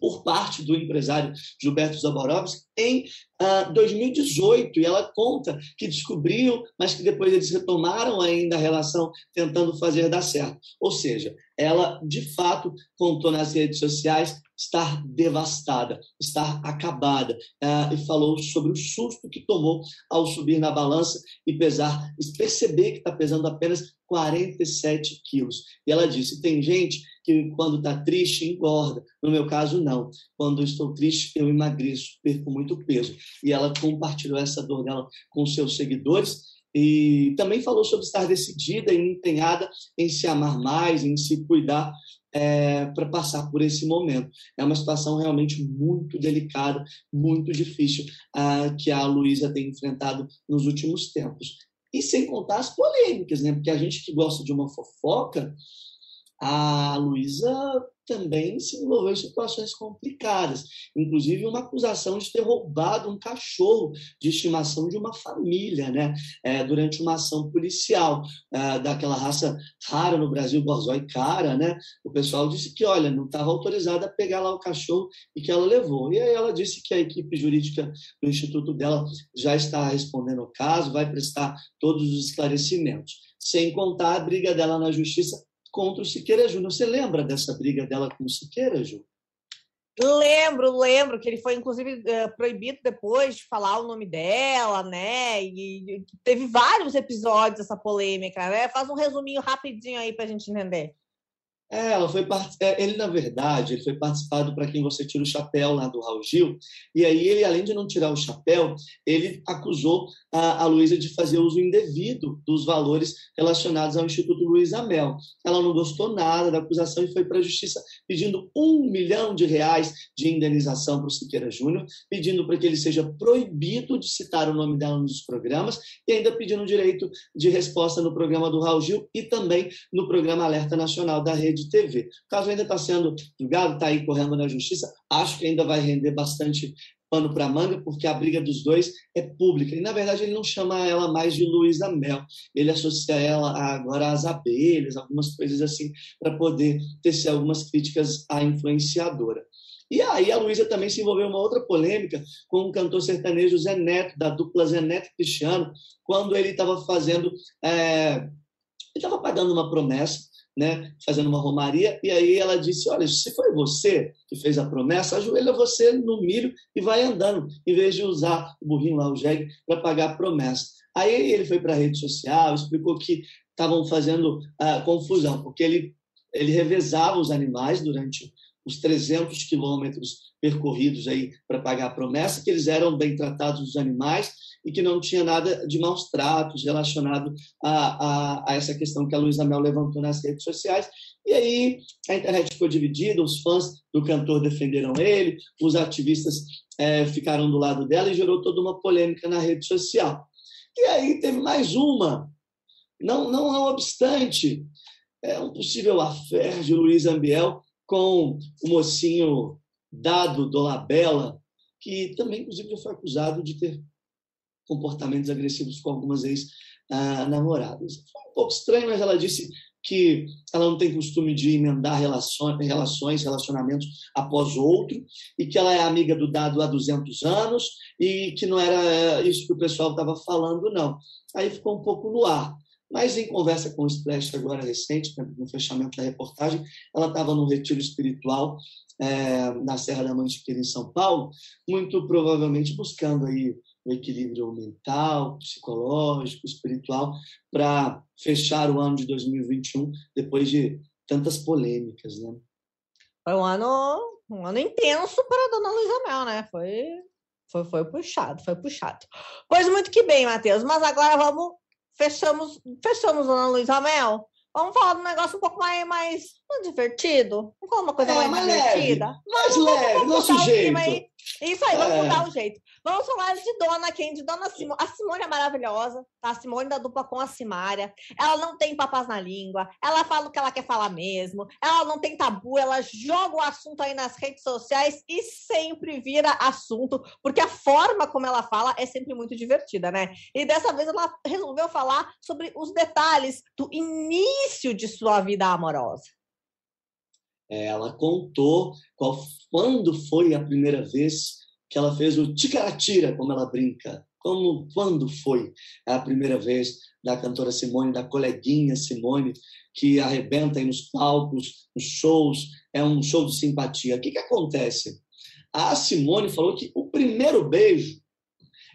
por parte do empresário Gilberto Zaborovski em uh, 2018. E ela conta que descobriu, mas que depois eles retomaram ainda a relação, tentando fazer dar certo. Ou seja, ela de fato contou nas redes sociais estar devastada, estar acabada, uh, e falou sobre o susto que tomou ao subir na balança e pesar, e perceber que está pesando apenas 47 quilos. E ela disse: tem gente que quando está triste engorda. No meu caso, não. Quando estou triste, eu emagreço, perco muito peso. E ela compartilhou essa dor dela com seus seguidores e também falou sobre estar decidida e empenhada em se amar mais, em se cuidar é, para passar por esse momento. É uma situação realmente muito delicada, muito difícil que a Luísa tem enfrentado nos últimos tempos. E sem contar as polêmicas, né? Porque a gente que gosta de uma fofoca, a Luísa também se envolveu em situações complicadas, inclusive uma acusação de ter roubado um cachorro de estimação de uma família, né? É, durante uma ação policial é, daquela raça rara no Brasil, Borzoi cara, né? O pessoal disse que, olha, não estava autorizada a pegar lá o cachorro e que ela levou. E aí ela disse que a equipe jurídica do instituto dela já está respondendo o caso, vai prestar todos os esclarecimentos. Sem contar a briga dela na justiça contra o Siqueira Júnior. Você lembra dessa briga dela com o Siqueira, Ju? Lembro, lembro que ele foi, inclusive, eh, proibido depois de falar o nome dela, né? E teve vários episódios essa polêmica, né? Faz um resuminho rapidinho aí para a gente entender. É, ela foi part... É, ele, na verdade, ele foi participado para quem você tira o chapéu lá do Raul Gil. E aí, ele, além de não tirar o chapéu, ele acusou a, a Luísa de fazer uso indevido dos valores relacionados ao Instituto Luiz Amel. Ela não gostou nada da acusação e foi para a justiça pedindo um milhão de reais de indenização para o Siqueira Júnior, pedindo para que ele seja proibido de citar o nome dela nos programas e ainda pedindo direito de resposta no programa do Raul Gil e também no programa Alerta Nacional da Rede de TV. O caso ainda está sendo julgado, está aí correndo na justiça. Acho que ainda vai render bastante pano para manga, porque a briga dos dois é pública. E, na verdade, ele não chama ela mais de Luísa Mel. Ele associa ela agora às abelhas, algumas coisas assim, para poder tecer algumas críticas à influenciadora. E aí a Luísa também se envolveu em uma outra polêmica com o cantor sertanejo Zé Neto, da dupla Zé Neto Cristiano, quando ele estava fazendo... É... ele estava pagando uma promessa né, fazendo uma romaria, e aí ela disse: Olha, se foi você que fez a promessa, ajoelha você no milho e vai andando, em vez de usar o burrinho lá, o jegue, para pagar a promessa. Aí ele foi para a rede social, explicou que estavam fazendo uh, confusão, porque ele, ele revezava os animais durante os 300 quilômetros percorridos aí para pagar a promessa, que eles eram bem tratados os animais e que não tinha nada de maus tratos relacionado a, a, a essa questão que a Luísa Mel levantou nas redes sociais. E aí a internet ficou dividida, os fãs do cantor defenderam ele, os ativistas é, ficaram do lado dela e gerou toda uma polêmica na rede social. E aí teve mais uma. Não, não obstante, é um possível affair de Luiz Ambiel com o mocinho Dado Dolabella, que também, inclusive, já foi acusado de ter comportamentos agressivos com algumas ex-namoradas. Foi um pouco estranho, mas ela disse que ela não tem costume de emendar relações, relacionamentos após outro, e que ela é amiga do dado há 200 anos, e que não era isso que o pessoal estava falando, não. Aí ficou um pouco no ar. Mas em conversa com o Splash agora recente, no fechamento da reportagem, ela estava num retiro espiritual é, na Serra da Mantiqueira, em São Paulo, muito provavelmente buscando aí o equilíbrio mental, psicológico, espiritual, para fechar o ano de 2021, depois de tantas polêmicas, né? Foi um ano, um ano intenso para a dona Luísa Mel, né? Foi, foi, foi puxado, foi puxado. Pois muito que bem, Matheus. Mas agora vamos, fechamos, fechamos dona Luísa Mel. Vamos falar de um negócio um pouco mais, mais divertido. Vamos falar uma coisa É, mais, mais divertida. leve, mais Vamos- leve, vamos nosso jeito. aí. Isso aí, vamos É. mudar o jeito. Vamos falar de Dona quem? De Dona Simone. A Simone é maravilhosa, tá? A Simone da dupla com a Simária. Ela não tem papas na língua, ela fala o que ela quer falar mesmo, ela não tem tabu, ela joga o assunto aí nas redes sociais e sempre vira assunto, porque a forma como ela fala é sempre muito divertida, né? E dessa vez ela resolveu falar sobre os detalhes do início de sua vida amorosa. É, Ela contou qual, quando foi a primeira vez que ela fez o ticaratira, como ela brinca. Como, quando foi a primeira vez da cantora Simone, da coleguinha Simone, que arrebenta aí nos palcos, nos shows, é um show de simpatia. O que, que acontece? A Simone falou que o primeiro beijo,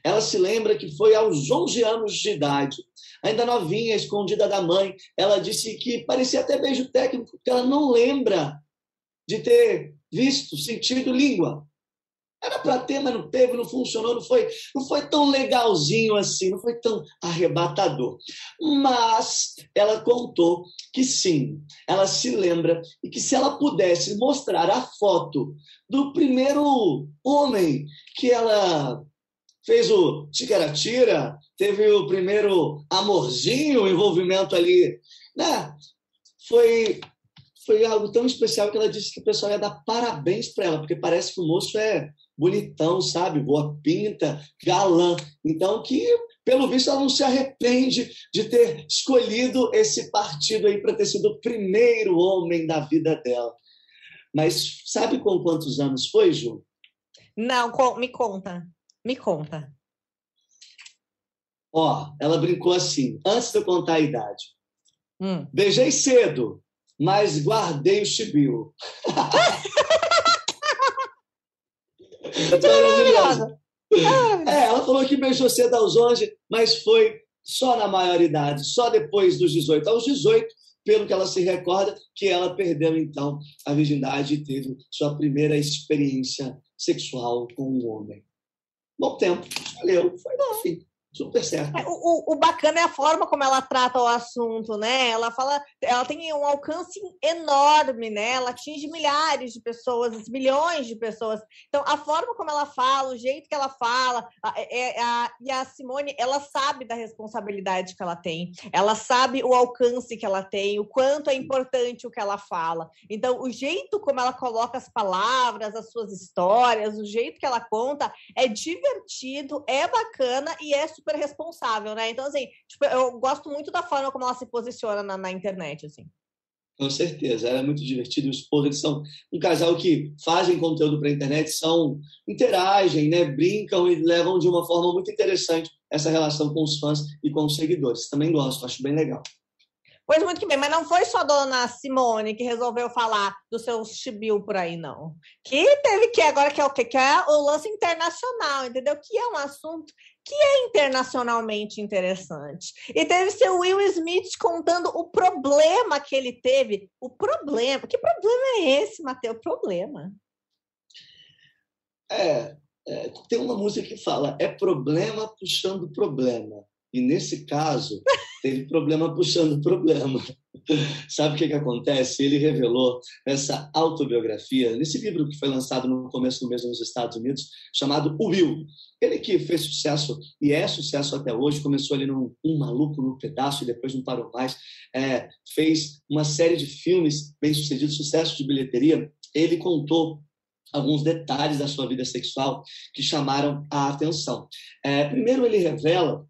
ela se lembra que foi aos 11 anos de idade, ainda novinha, escondida da mãe. Ela disse que parecia até beijo técnico, porque ela não lembra de ter visto, sentido língua. Era para ter, mas não teve, não funcionou, não foi, não foi tão legalzinho assim, não foi tão arrebatador. Mas ela contou que sim, ela se lembra e que se ela pudesse mostrar a foto do primeiro homem que ela fez o ticaratira, teve o primeiro amorzinho, envolvimento ali, né? Foi foi algo tão especial que ela disse que o pessoal ia dar parabéns para ela, porque parece que o moço é bonitão, sabe? Boa pinta, galã. Então, que, pelo visto, ela não se arrepende de ter escolhido esse partido aí para ter sido o primeiro homem da vida dela. Mas sabe com quantos anos foi, Ju? Não, me conta. Me conta. Ó, ela brincou assim, antes de eu contar a idade. Hum. Beijei cedo, mas guardei o chibio. Maravilhosa. É, ela falou que beijou cedo aos 11, mas foi só na maioridade, só depois dos 18. Aos 18, pelo que ela se recorda, que ela perdeu, então, a virgindade e teve sua primeira experiência sexual com um homem. Bom tempo, valeu, foi no fim, super certo. É, O, o- o bacana é a forma como ela trata o assunto, né? Ela fala, ela tem um alcance enorme, né? Ela atinge milhares de pessoas, milhões de pessoas. Então, a forma como ela fala, o jeito que ela fala, a- é- é a- e a Simone, ela sabe da responsabilidade que ela tem, ela sabe o alcance que ela tem, o quanto é importante o que ela fala. Então, o jeito como ela coloca as palavras, as suas histórias, o jeito que ela conta é divertido, é bacana e é responsável, né? Então, assim, tipo, eu gosto muito da forma como ela se posiciona na, na internet, assim. Com certeza, ela é muito divertida. Os eles são um casal que fazem conteúdo para a internet, são interagem, né, brincam e levam de uma forma muito interessante essa relação com os fãs e com os seguidores. Também gosto, acho bem legal. Pois muito que bem, mas não foi só dona Simone que resolveu falar do seu chibiu por aí, não. Que teve que agora que é o quê? Que é o lance internacional, entendeu? Que é um assunto que é internacionalmente interessante. E teve seu Will Smith contando o problema que ele teve. O problema. Que problema é esse, Matheus? Problema. É, é, tem uma música que fala é problema puxando problema. E nesse caso, teve problema puxando problema. Sabe o que, que acontece? Ele revelou essa autobiografia nesse livro que foi lançado no começo do mês nos Estados Unidos, chamado O Will. Ele que fez sucesso e é sucesso até hoje, começou ali num Um Maluco no Pedaço e depois não parou mais, é, fez uma série de filmes bem-sucedidos, sucesso de bilheteria. Ele contou alguns detalhes da sua vida sexual que chamaram a atenção. É, primeiro, ele revela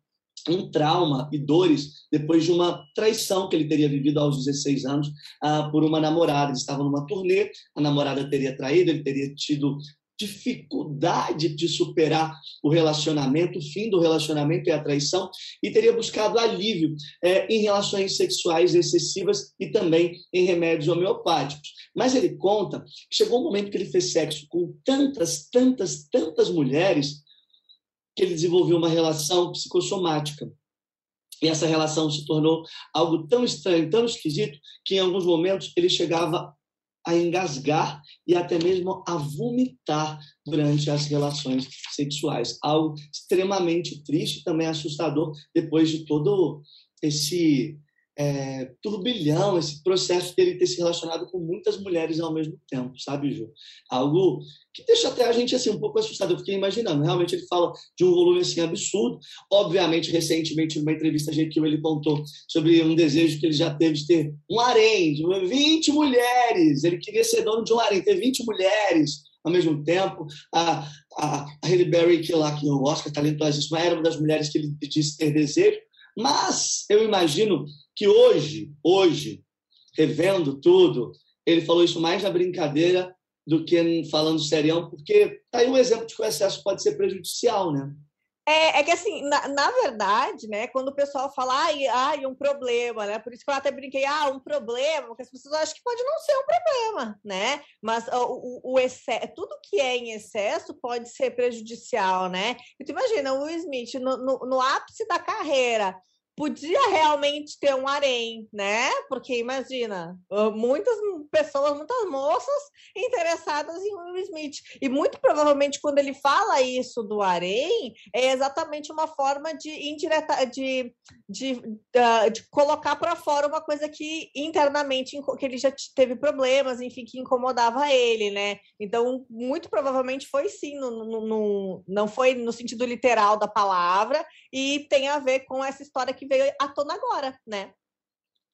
um trauma e dores depois de uma traição que ele teria vivido aos 16 anos ah, por uma namorada. Eles estavam numa turnê, a namorada teria traído, ele teria tido dificuldade de superar o relacionamento, o fim do relacionamento e a traição, e teria buscado alívio eh, em relações sexuais excessivas e também em remédios homeopáticos. Mas ele conta que chegou um momento que ele fez sexo com tantas, tantas, tantas mulheres que ele desenvolveu uma relação psicossomática. E essa relação se tornou algo tão estranho, tão esquisito, que em alguns momentos ele chegava a engasgar e até mesmo a vomitar durante as relações sexuais. Algo extremamente triste, também assustador, depois de todo esse é, turbilhão, esse processo dele ter se relacionado com muitas mulheres ao mesmo tempo, sabe, Ju? Algo que deixa até a gente assim um pouco assustado. Eu fiquei imaginando. Realmente ele fala de um volume assim absurdo. Obviamente, recentemente, numa entrevista GQ, ele contou sobre um desejo que ele já teve de ter um harém, de 20 mulheres. Ele queria ser dono de um harém, ter 20 mulheres ao mesmo tempo. A, a, a Halle Berry, que lá que o Oscar talentosíssima, era uma das mulheres que ele disse ter desejo. Mas eu imagino que hoje, hoje, revendo tudo, ele falou isso mais na brincadeira do que falando serião, porque tá aí um exemplo de que o excesso pode ser prejudicial, né? É, é que assim, na, na, verdade, né, quando o pessoal fala, ai, ai, um problema, né? Por isso que eu até brinquei, ah, um problema, porque as pessoas acham que pode não ser um problema, né? Mas o, o, o excesso, tudo que é em excesso pode ser prejudicial, né? E tu imagina, o Will Smith, no, no, no ápice da carreira, podia realmente ter um harém, né? Porque imagina, muitas pessoas, muitas moças interessadas em Will Smith. E muito provavelmente quando ele fala isso do harém, é exatamente uma forma de indireta de, de, uh, de colocar para fora uma coisa que internamente que ele já teve problemas, enfim, que incomodava ele, né? Então, muito provavelmente foi sim, no, no, no, não foi no sentido literal da palavra, e tem a ver com essa história que veio à tona agora, né?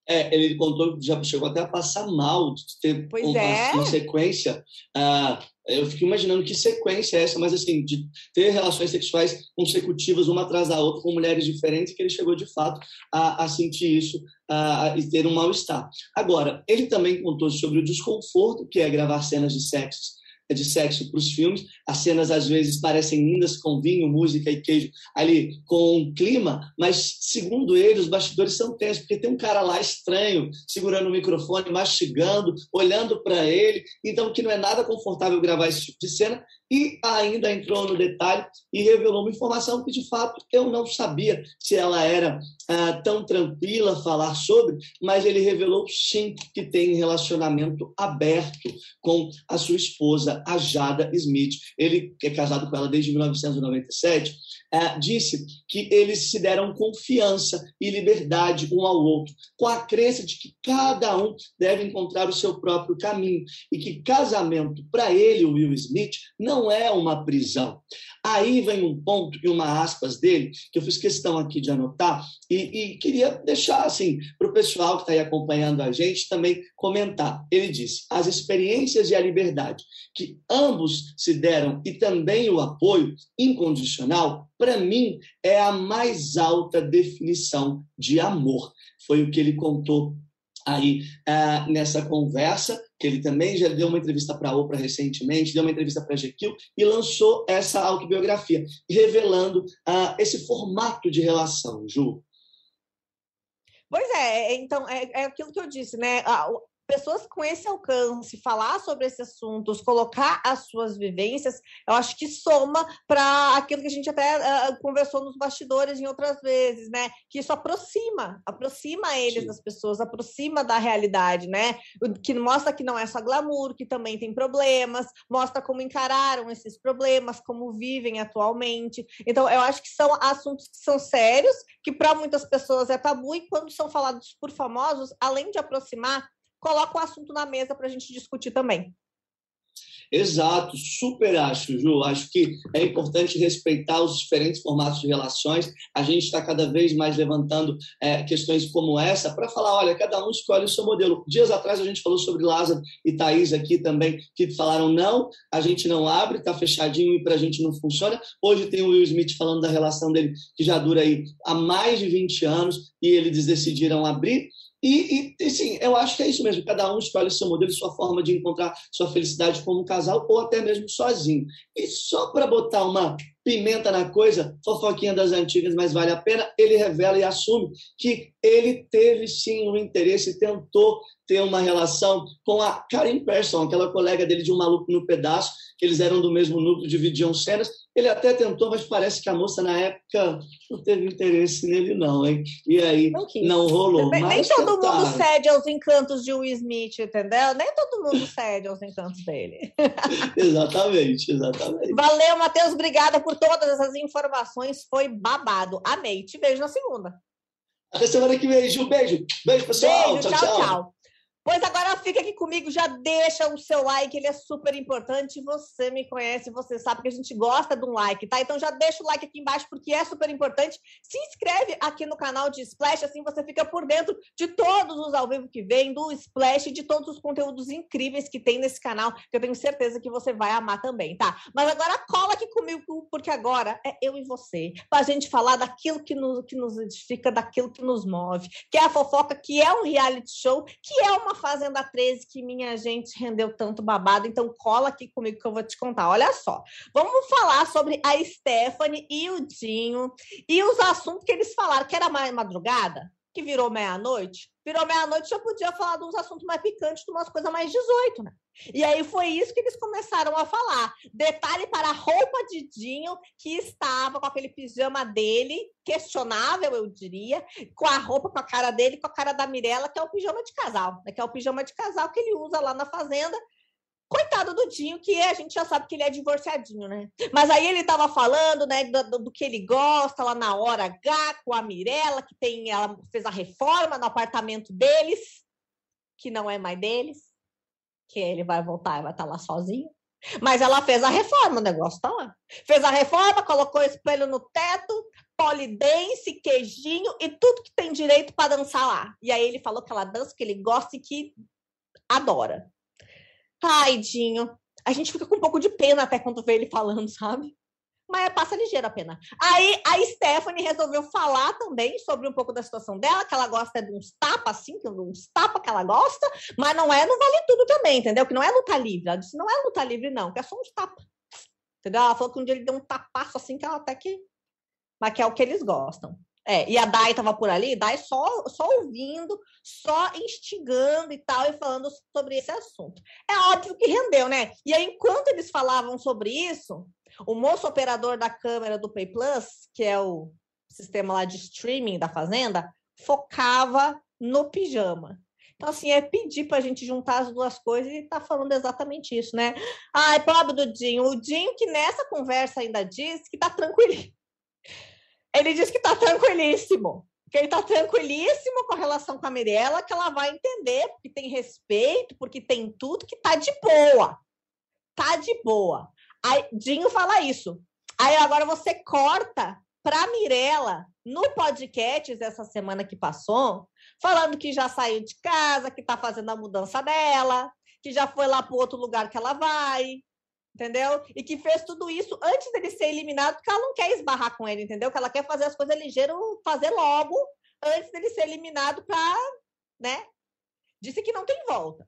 É, ele contou, já chegou até a passar mal de ter pois uma, é. uma sequência. Ah, eu fico imaginando que sequência é essa, mas assim, de ter relações sexuais consecutivas uma atrás da outra com mulheres diferentes, que ele chegou de fato a, a sentir isso a, e ter um mal-estar. Agora, ele também contou sobre o desconforto que é gravar cenas de sexo de sexo para os filmes. As cenas às vezes parecem lindas com vinho, música e queijo ali com um clima, mas segundo ele os bastidores são tensos porque tem um cara lá estranho segurando o microfone, mastigando, olhando para ele, então que não é nada confortável gravar esse tipo de cena e ainda entrou no detalhe e revelou uma informação que de fato eu não sabia se ela era ah, tão tranquila falar sobre, mas ele revelou sim que tem relacionamento aberto com a sua esposa, a Jada Smith. Ele é casado com ela desde 1997, ah, disse que eles se deram confiança e liberdade um ao outro, com a crença de que cada um deve encontrar o seu próprio caminho e que casamento para ele, Will Smith, não não é uma prisão. Aí vem um ponto e uma aspas dele, que eu fiz questão aqui de anotar, e, e queria deixar assim para o pessoal que está aí acompanhando a gente também comentar. Ele disse: as experiências e a liberdade que ambos se deram e também o apoio incondicional, para mim, é a mais alta definição de amor. Foi o que ele contou aí uh, nessa conversa, que ele também já deu uma entrevista para a Oprah recentemente, deu uma entrevista para a GQ e lançou essa autobiografia, revelando uh, esse formato de relação, Ju. Pois é, é, então, é, é aquilo que eu disse, né? Pessoas com esse alcance, falar sobre esses assuntos, colocar as suas vivências, eu acho que soma para aquilo que a gente até uh, conversou nos bastidores em outras vezes, né? Que isso aproxima, aproxima eles Sim. das pessoas, aproxima da realidade, né? Que mostra que não é só glamour, que também tem problemas, mostra como encararam esses problemas, como vivem atualmente. Então, eu acho que são assuntos que são sérios, que para muitas pessoas é tabu, e quando são falados por famosos, além de aproximar, coloca o assunto na mesa para a gente discutir também. Exato, super acho, Ju. Acho que é importante respeitar os diferentes formatos de relações. A gente está cada vez mais levantando é, questões como essa para falar: olha, cada um escolhe o seu modelo. Dias atrás a gente falou sobre Lázaro e Thaís aqui também, que falaram: não, a gente não abre, está fechadinho e para a gente não funciona. Hoje tem o Will Smith falando da relação dele, que já dura aí há mais de 20 anos, e eles decidiram abrir. E, e assim, eu acho que é isso mesmo. Cada um escolhe seu modelo, sua forma de encontrar sua felicidade como casal ou até mesmo sozinho. E só para botar uma pimenta na coisa, fofoquinha das antigas, mas vale a pena, ele revela e assume que ele teve sim um interesse, tentou ter uma relação com a Karen Persson, aquela colega dele de Um Maluco no Pedaço, que eles eram do mesmo núcleo, dividiam cenas. Ele até tentou, mas parece que a moça na época não teve interesse nele, não, hein? E aí não, não rolou. Nem, nem todo tentaram. mundo cede aos encantos de Will Smith, entendeu? Nem todo mundo *laughs* cede aos encantos dele. *laughs* exatamente, exatamente. Valeu, Matheus. Obrigada por todas essas informações. Foi babado. Amei. Te vejo na segunda. Até semana que vem, Ju. Beijo. Beijo, pessoal. Beijo, tchau, tchau. tchau. Pois agora fica aqui comigo, já deixa o seu like, ele é super importante. Você me conhece, você sabe que a gente gosta de um like, tá? Então já deixa o like aqui embaixo porque é super importante. Se inscreve aqui no canal de Splash, assim você fica por dentro de todos os ao vivo que vem, do Splash, de todos os conteúdos incríveis que tem nesse canal, que eu tenho certeza que você vai amar também, tá? Mas agora cola aqui comigo, porque agora é eu e você, pra gente falar daquilo que nos, que nos edifica, daquilo que nos move, que é a fofoca, que é um reality show, que é uma Fazenda 13 que minha gente rendeu tanto babado, então cola aqui comigo que eu vou te contar. Olha só, vamos falar sobre a Stephanie e o Dinho e os assuntos que eles falaram, que era mais madrugada, que virou meia-noite, virou meia-noite já podia falar de uns assuntos mais picantes, de umas coisas mais 18, né? E aí foi isso que eles começaram a falar. Detalhe para a roupa de Dinho, que estava com aquele pijama dele, questionável, eu diria, com a roupa, com a cara dele, com a cara da Mirella, que é o pijama de casal, né? Que é o pijama de casal que ele usa lá na fazenda, Coitado do Dinho, que a gente já sabe que ele é divorciadinho, né? Mas aí ele tava falando, né, do, do, que ele gosta lá na hora H com a Mirella, que tem, ela fez a reforma no apartamento deles, que não é mais deles, que ele vai voltar e vai estar tá lá sozinho. Mas ela fez a reforma, o negócio tá lá. Fez a reforma, colocou espelho no teto, polidense, queijinho e tudo que tem direito para dançar lá. E aí ele falou que ela dança, que ele gosta e que adora. Ai, Dinho. A gente fica com um pouco de pena até quando vê ele falando, sabe? Mas passa ligeira a pena. Aí a Stephanie resolveu falar também sobre um pouco da situação dela, que ela gosta de uns tapas, assim, que uns tapas que ela gosta, mas não é, não vale tudo também, entendeu? Que não é luta livre. Ela disse, não é luta livre, não, que é só uns tapas. Entendeu? Ela falou que um dia ele deu um tapaço assim que ela até que. Mas que é o que eles gostam. É, e a Dai estava por ali, Dai só, só ouvindo, só instigando e tal, e falando sobre esse assunto. É óbvio que rendeu, né? E aí, enquanto eles falavam sobre isso, o moço operador da câmera do Pay Plus, que é o sistema lá de streaming da Fazenda, focava no pijama. Então, assim, é pedir para a gente juntar as duas coisas e tá falando exatamente isso, né? Ai, pobre do Dinho. O Dinho que nessa conversa ainda diz que tá tranquilo ele diz que está tranquilíssimo. Que ele está tranquilíssimo com a relação com a Mirella, que ela vai entender, porque tem respeito, porque tem tudo, que tá de boa. Tá de boa. Aí Dinho fala isso. Aí agora você corta para Mirella no podcast essa semana que passou, falando que já saiu de casa, que está fazendo a mudança dela, que já foi lá para outro lugar que ela vai, entendeu? E que fez tudo isso antes dele ser eliminado, porque ela não quer esbarrar com ele, entendeu? Que ela quer fazer as coisas ligeiras, fazer logo, antes dele ser eliminado para, né? Disse que não tem volta.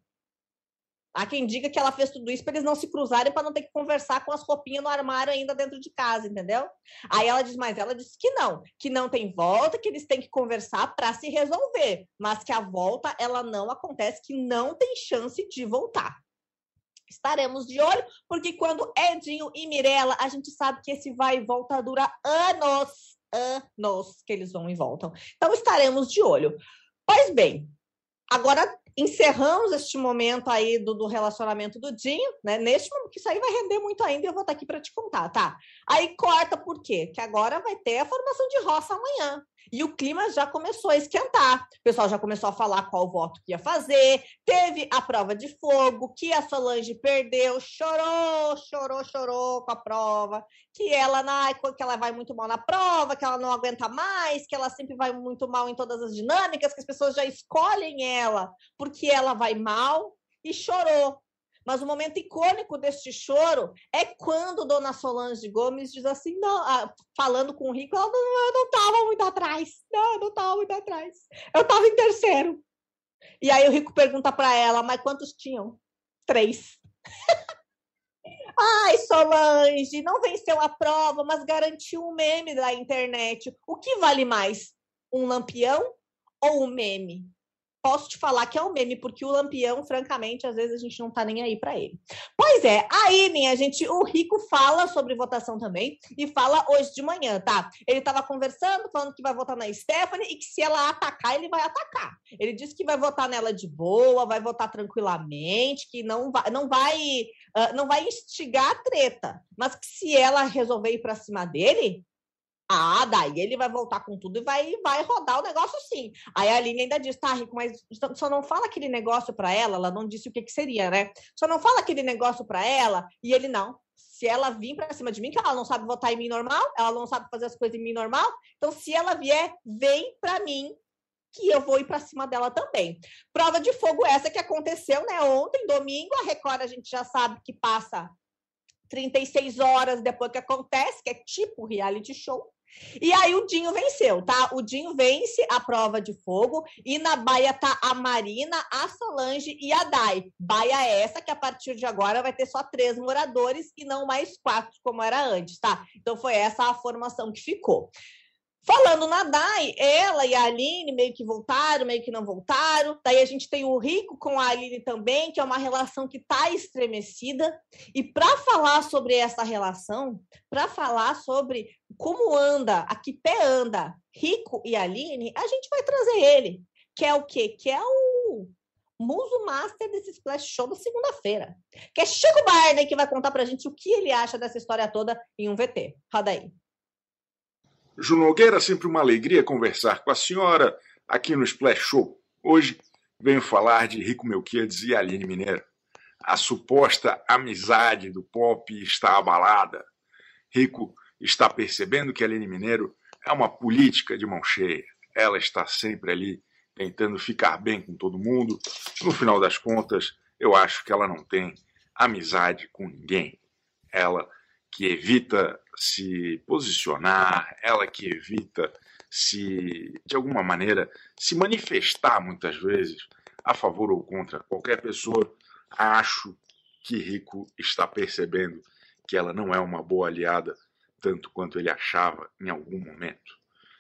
Há quem diga que ela fez tudo isso para eles não se cruzarem, para não ter que conversar com as roupinhas no armário ainda dentro de casa, entendeu? Aí ela diz, mas ela disse que não, que não tem volta, que eles têm que conversar para se resolver, mas que a volta ela não acontece, que não tem chance de voltar estaremos de olho, porque quando Edinho e Mirella, a gente sabe que esse vai e volta dura anos, anos que eles vão e voltam. Então estaremos de olho. Pois bem, agora encerramos este momento aí do, do relacionamento do Dinho, né? Neste momento, que isso aí vai render muito ainda eu vou estar aqui para te contar, tá? Aí corta por quê? Que agora vai ter a formação de roça amanhã. E o clima já começou a esquentar. O pessoal já começou a falar qual voto que ia fazer. Teve a prova de fogo, que a Solange perdeu, chorou, chorou, chorou com a prova. Que ela, na, que ela vai muito mal na prova, que ela não aguenta mais, que ela sempre vai muito mal em todas as dinâmicas, que as pessoas já escolhem ela porque ela vai mal e chorou. Mas o momento icônico deste choro é quando Dona Solange Gomes diz assim, não, falando com o Rico, ela não, eu não estava muito atrás, não, eu não estava muito atrás, eu estava em terceiro. E aí o Rico pergunta para ela, mas quantos tinham? Três. *laughs* Ai, Solange, não venceu a prova, mas garantiu um meme da internet. O que vale mais? Um lampião ou um meme? Posso te falar que é um meme, porque o Lampião, francamente, às vezes a gente não tá nem aí para ele. Pois é, aí, minha gente, o Rico fala sobre votação também e fala hoje de manhã, tá? Ele tava conversando, falando que vai votar na Stephanie e que se ela atacar, ele vai atacar. Ele disse que vai votar nela de boa, vai votar tranquilamente, que não vai, não vai, uh, não vai instigar a treta, mas que se ela resolver ir para cima dele, ah, daí ele vai voltar com tudo e vai, vai rodar o negócio sim. Aí a Aline ainda diz, tá, Rico, mas só não fala aquele negócio para ela, ela não disse o que, que seria, né? Só não fala aquele negócio para ela, e ele não. Se ela vir para cima de mim, que ela não sabe votar em mim normal, ela não sabe fazer as coisas em mim normal, então se ela vier, vem para mim que eu vou ir para cima dela também. Prova de fogo essa que aconteceu, né? Ontem, domingo, a Record a gente já sabe que passa 36 horas depois que acontece, que é tipo reality show. E aí o Dinho venceu, tá? O Dinho vence a prova de fogo e na baia tá a Marina, a Solange e a Dai. Baia essa que a partir de agora vai ter só três moradores e não mais quatro como era antes, tá? Então foi essa a formação que ficou. Falando na Dai, ela e a Aline meio que voltaram, meio que não voltaram. Daí a gente tem o Rico com a Aline também, que é uma relação que está estremecida. E para falar sobre essa relação, para falar sobre como anda, a que pé anda Rico e Aline, a gente vai trazer ele, que é o quê? Que é o muso master desse splash show da segunda-feira. Que é Chico Barney que vai contar pra gente o que ele acha dessa história toda em um VT. Roda aí. Ju Nogueira, sempre uma alegria conversar com a senhora aqui no Splash Show. Hoje venho falar de Rico Melquiades e Aline Mineiro. A suposta amizade do pop está abalada. Rico está percebendo que Aline Mineiro é uma política de mão cheia. Ela está sempre ali tentando ficar bem com todo mundo. No final das contas, eu acho que ela não tem amizade com ninguém. Ela que evita se posicionar, ela que evita se, de alguma maneira, se manifestar muitas vezes a favor ou contra qualquer pessoa, acho que Rico está percebendo que ela não é uma boa aliada, tanto quanto ele achava em algum momento.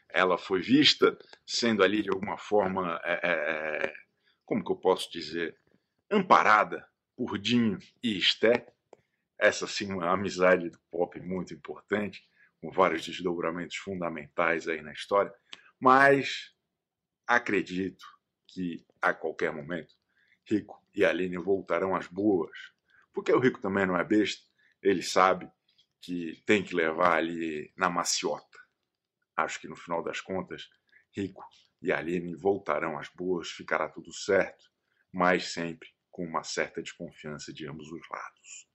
Ela foi vista sendo ali, de alguma forma, é, é, é como que eu posso dizer, amparada por Dinho e Esté, essa sim uma amizade do pop muito importante, com vários desdobramentos fundamentais aí na história, mas acredito que a qualquer momento Rico e Aline voltarão às boas, porque o Rico também não é besta, ele sabe que tem que levar ali na maciota. Acho que no final das contas, Rico e Aline voltarão às boas, ficará tudo certo, mas sempre com uma certa desconfiança de ambos os lados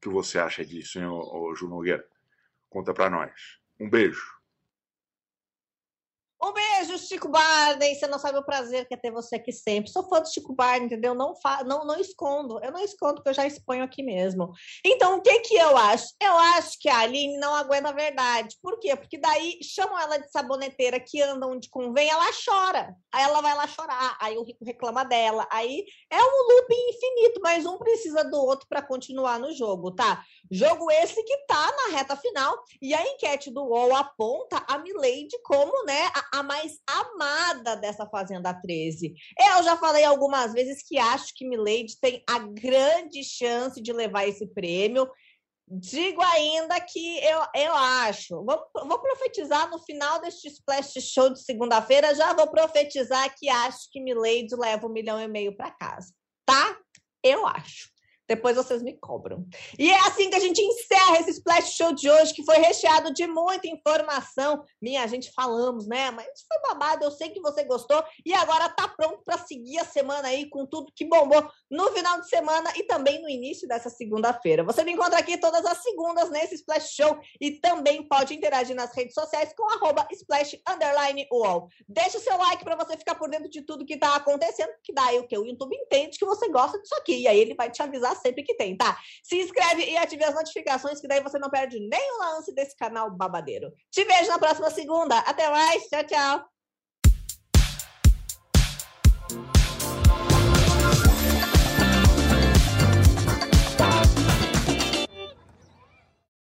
que você acha disso, hein, ô, ô Ju Nogueira? Conta pra nós. Um beijo. Um beijo, Chico Barney. Você não sabe o prazer que é ter você aqui sempre. Sou fã do Chico Barney, entendeu? Não, fa... não, não escondo. Eu não escondo, porque eu já exponho aqui mesmo. Então, o que que eu acho? Eu acho que a Aline não aguenta a verdade. Por quê? Porque daí chamam ela de saboneteira que anda onde convém, ela chora. Aí ela vai lá chorar. Aí o Rico reclama dela. Aí é um loop infinito, mas um precisa do outro para continuar no jogo, tá? Jogo esse que tá na reta final. E a enquete do UOL aponta a Milady como, né, a a mais amada dessa Fazenda 13. Eu já falei algumas vezes que acho que Milady tem a grande chance de levar esse prêmio. Digo ainda que eu, eu acho. Vou, vou profetizar no final deste Splash Show de segunda-feira. Já vou profetizar que acho que Milady leva um milhão e meio para casa. Tá? Eu acho. Depois vocês me cobram. E é assim que a gente encerra esse Splash Show de hoje, que foi recheado de muita informação. Minha gente, falamos, né? Mas foi babado, eu sei que você gostou. E agora tá pronto para seguir a semana aí com tudo que bombou no final de semana e também no início dessa segunda-feira. Você me encontra aqui todas as segundas nesse Splash Show e também pode interagir nas redes sociais com arroba Splash Underline UOL. Deixa o seu like para você ficar por dentro de tudo que tá acontecendo, que daí o que? O YouTube entende que você gosta disso aqui. E aí ele vai te avisar sempre que tem, tá? Se inscreve e ative as notificações, que daí você não perde nenhum lance desse canal babadeiro. Te vejo na próxima segunda. Até mais. Tchau, tchau.